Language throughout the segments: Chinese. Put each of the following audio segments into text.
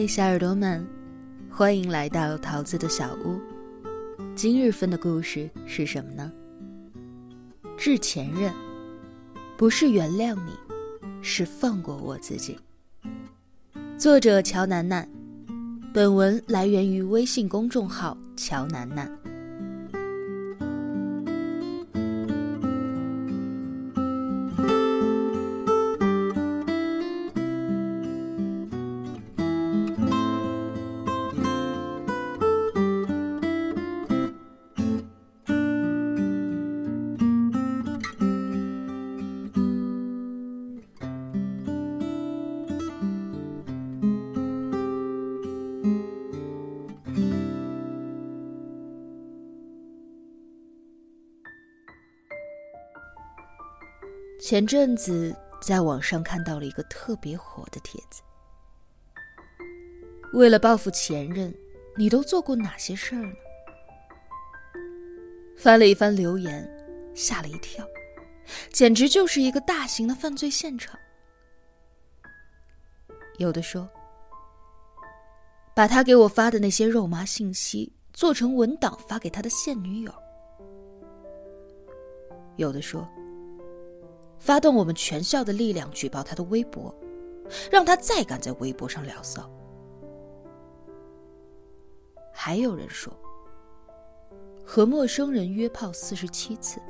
嗨，小耳朵们，欢迎来到桃子的小屋。今日份的故事是什么呢？致前任，不是原谅你，是放过我自己。作者乔楠楠，本文来源于微信公众号乔楠楠。前阵子在网上看到了一个特别火的帖子。为了报复前任，你都做过哪些事儿呢？翻了一番留言，吓了一跳，简直就是一个大型的犯罪现场。有的说，把他给我发的那些肉麻信息做成文档发给他的现女友。有的说。发动我们全校的力量举报他的微博，让他再敢在微博上聊骚。还有人说，和陌生人约炮四十七次。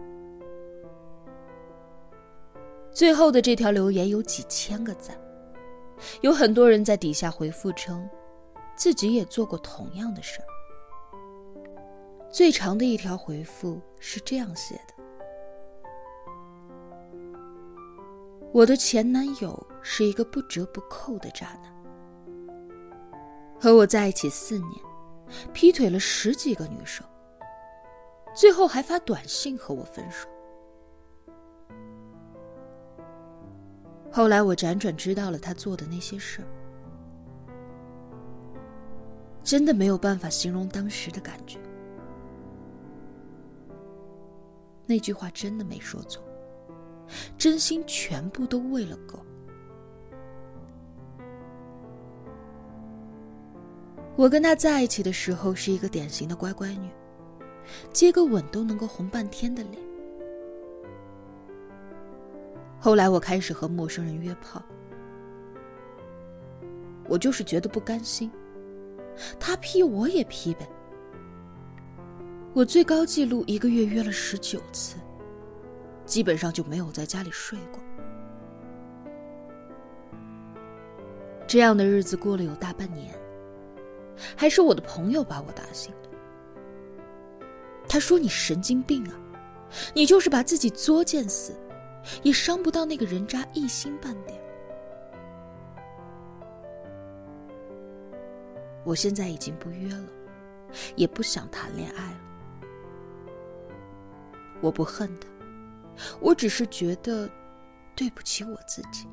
最后的这条留言有几千个赞，有很多人在底下回复称，自己也做过同样的事儿。最长的一条回复是这样写的。我的前男友是一个不折不扣的渣男，和我在一起四年，劈腿了十几个女生，最后还发短信和我分手。后来我辗转知道了他做的那些事儿，真的没有办法形容当时的感觉。那句话真的没说错。真心全部都喂了狗。我跟他在一起的时候是一个典型的乖乖女，接个吻都能够红半天的脸。后来我开始和陌生人约炮，我就是觉得不甘心，他劈我也劈呗。我最高纪录一个月约了十九次。基本上就没有在家里睡过。这样的日子过了有大半年，还是我的朋友把我打醒的。他说：“你神经病啊，你就是把自己作贱死，也伤不到那个人渣一星半点。”我现在已经不约了，也不想谈恋爱了。我不恨他。我只是觉得对不起我自己。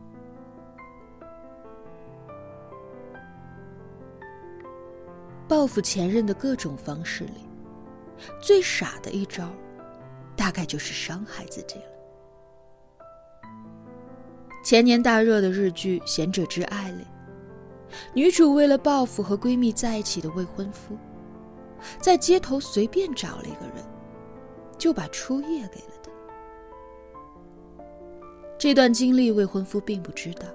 报复前任的各种方式里，最傻的一招，大概就是伤害自己了。前年大热的日剧《贤者之爱》里，女主为了报复和闺蜜在一起的未婚夫，在街头随便找了一个人，就把初夜给了。这段经历，未婚夫并不知道，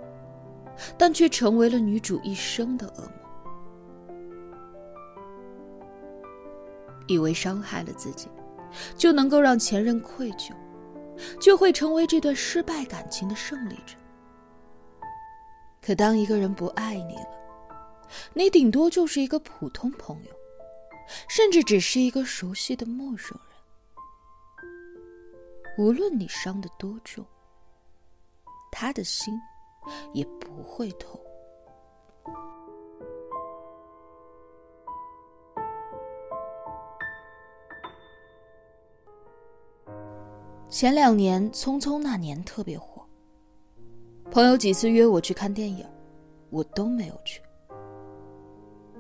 但却成为了女主一生的噩梦。以为伤害了自己，就能够让前任愧疚，就会成为这段失败感情的胜利者。可当一个人不爱你了，你顶多就是一个普通朋友，甚至只是一个熟悉的陌生人。无论你伤得多重。他的心也不会痛。前两年《匆匆那年》特别火，朋友几次约我去看电影，我都没有去。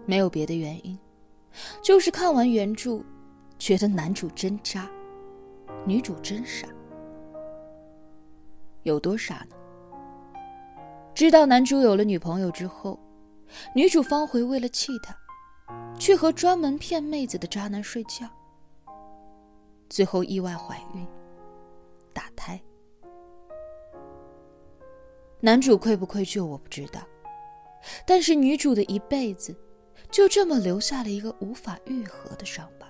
没有别的原因，就是看完原著，觉得男主真渣，女主真傻。有多傻呢？知道男主有了女朋友之后，女主方回为了气他，去和专门骗妹子的渣男睡觉，最后意外怀孕，打胎。男主愧不愧疚我不知道，但是女主的一辈子，就这么留下了一个无法愈合的伤疤。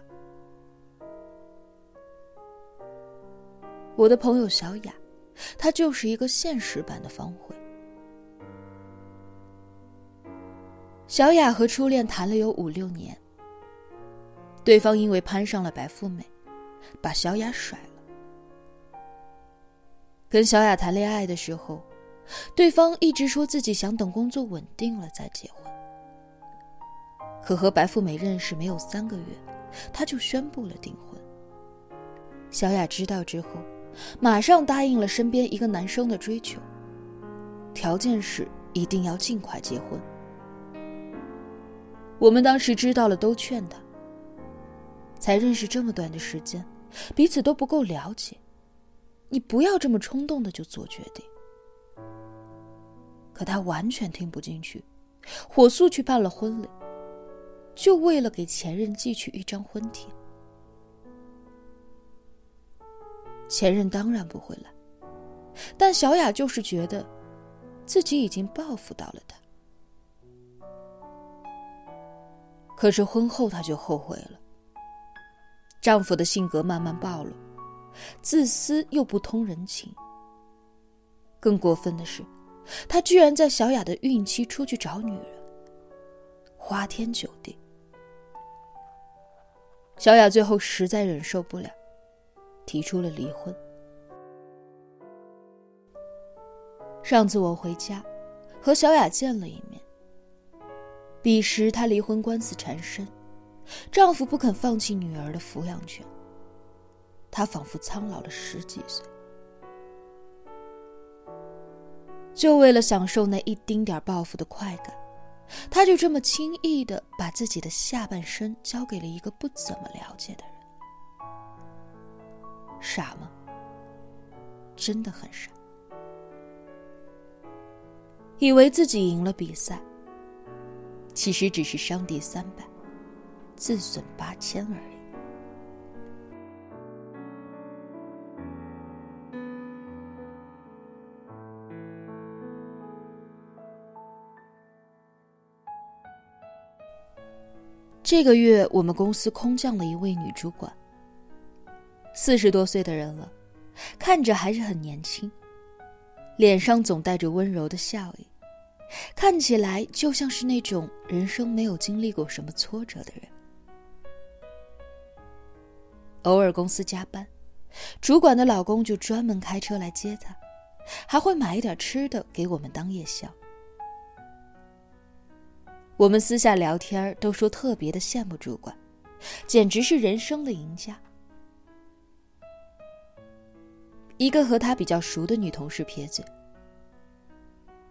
我的朋友小雅，她就是一个现实版的方茴。小雅和初恋谈了有五六年，对方因为攀上了白富美，把小雅甩了。跟小雅谈恋爱的时候。对方一直说自己想等工作稳定了再结婚，可和白富美认识没有三个月，他就宣布了订婚。小雅知道之后，马上答应了身边一个男生的追求，条件是一定要尽快结婚。我们当时知道了，都劝他。才认识这么短的时间，彼此都不够了解，你不要这么冲动的就做决定。可他完全听不进去，火速去办了婚礼，就为了给前任寄去一张婚帖。前任当然不会来，但小雅就是觉得，自己已经报复到了他。可是婚后她就后悔了。丈夫的性格慢慢暴露，自私又不通人情。更过分的是。他居然在小雅的孕期出去找女人，花天酒地。小雅最后实在忍受不了，提出了离婚。上次我回家，和小雅见了一面。彼时她离婚官司缠身，丈夫不肯放弃女儿的抚养权，她仿佛苍老了十几岁。就为了享受那一丁点报复的快感，他就这么轻易的把自己的下半生交给了一个不怎么了解的人。傻吗？真的很傻。以为自己赢了比赛，其实只是伤敌三百，自损八千而已。这个月，我们公司空降了一位女主管。四十多岁的人了，看着还是很年轻，脸上总带着温柔的笑意，看起来就像是那种人生没有经历过什么挫折的人。偶尔公司加班，主管的老公就专门开车来接她，还会买一点吃的给我们当夜宵。我们私下聊天都说特别的羡慕主管，简直是人生的赢家。一个和他比较熟的女同事撇嘴：“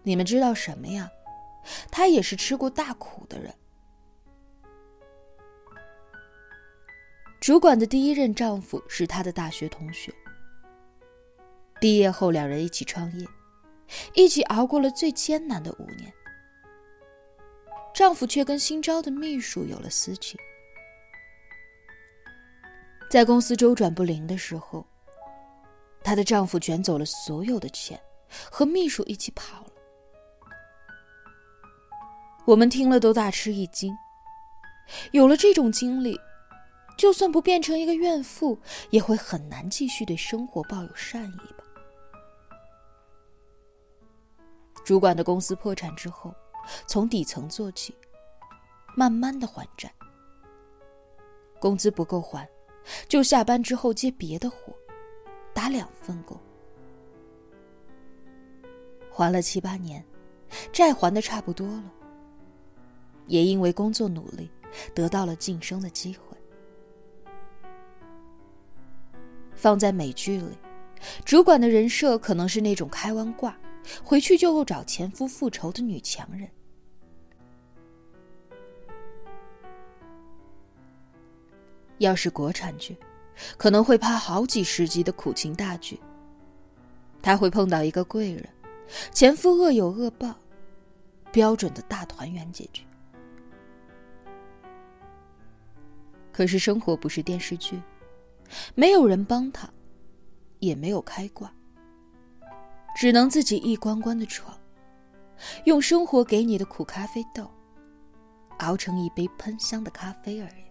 你们知道什么呀？他也是吃过大苦的人。”主管的第一任丈夫是她的大学同学，毕业后两人一起创业，一起熬过了最艰难的五年。丈夫却跟新招的秘书有了私情，在公司周转不灵的时候，她的丈夫卷走了所有的钱，和秘书一起跑了。我们听了都大吃一惊。有了这种经历，就算不变成一个怨妇，也会很难继续对生活抱有善意吧。主管的公司破产之后。从底层做起，慢慢的还债。工资不够还，就下班之后接别的活，打两份工。还了七八年，债还的差不多了。也因为工作努力，得到了晋升的机会。放在美剧里，主管的人设可能是那种开完挂。回去就找前夫复仇的女强人。要是国产剧，可能会拍好几十集的苦情大剧。他会碰到一个贵人，前夫恶有恶报，标准的大团圆结局。可是生活不是电视剧，没有人帮他，也没有开挂，只能自己一关关的闯，用生活给你的苦咖啡豆，熬成一杯喷香的咖啡而已。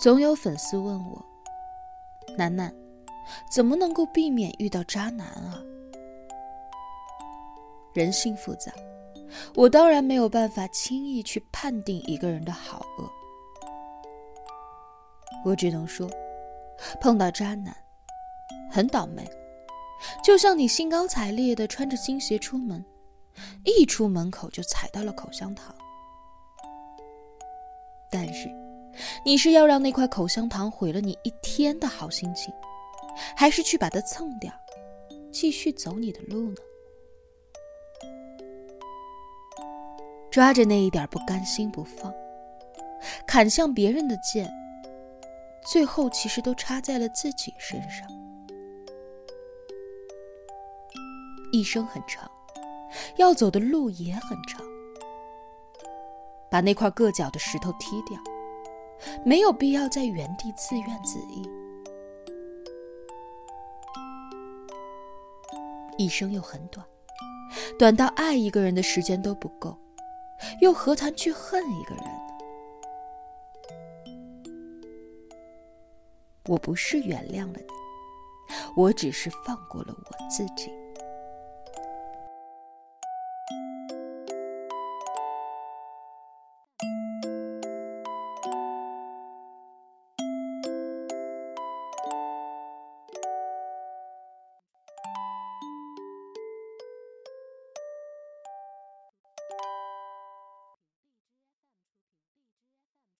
总有粉丝问我。楠楠，怎么能够避免遇到渣男啊？人性复杂，我当然没有办法轻易去判定一个人的好恶。我只能说，碰到渣男，很倒霉。就像你兴高采烈的穿着新鞋出门，一出门口就踩到了口香糖。但是。你是要让那块口香糖毁了你一天的好心情，还是去把它蹭掉，继续走你的路呢？抓着那一点不甘心不放，砍向别人的剑，最后其实都插在了自己身上。一生很长，要走的路也很长，把那块硌脚的石头踢掉。没有必要在原地自怨自艾。一生又很短，短到爱一个人的时间都不够，又何谈去恨一个人？我不是原谅了你，我只是放过了我自己。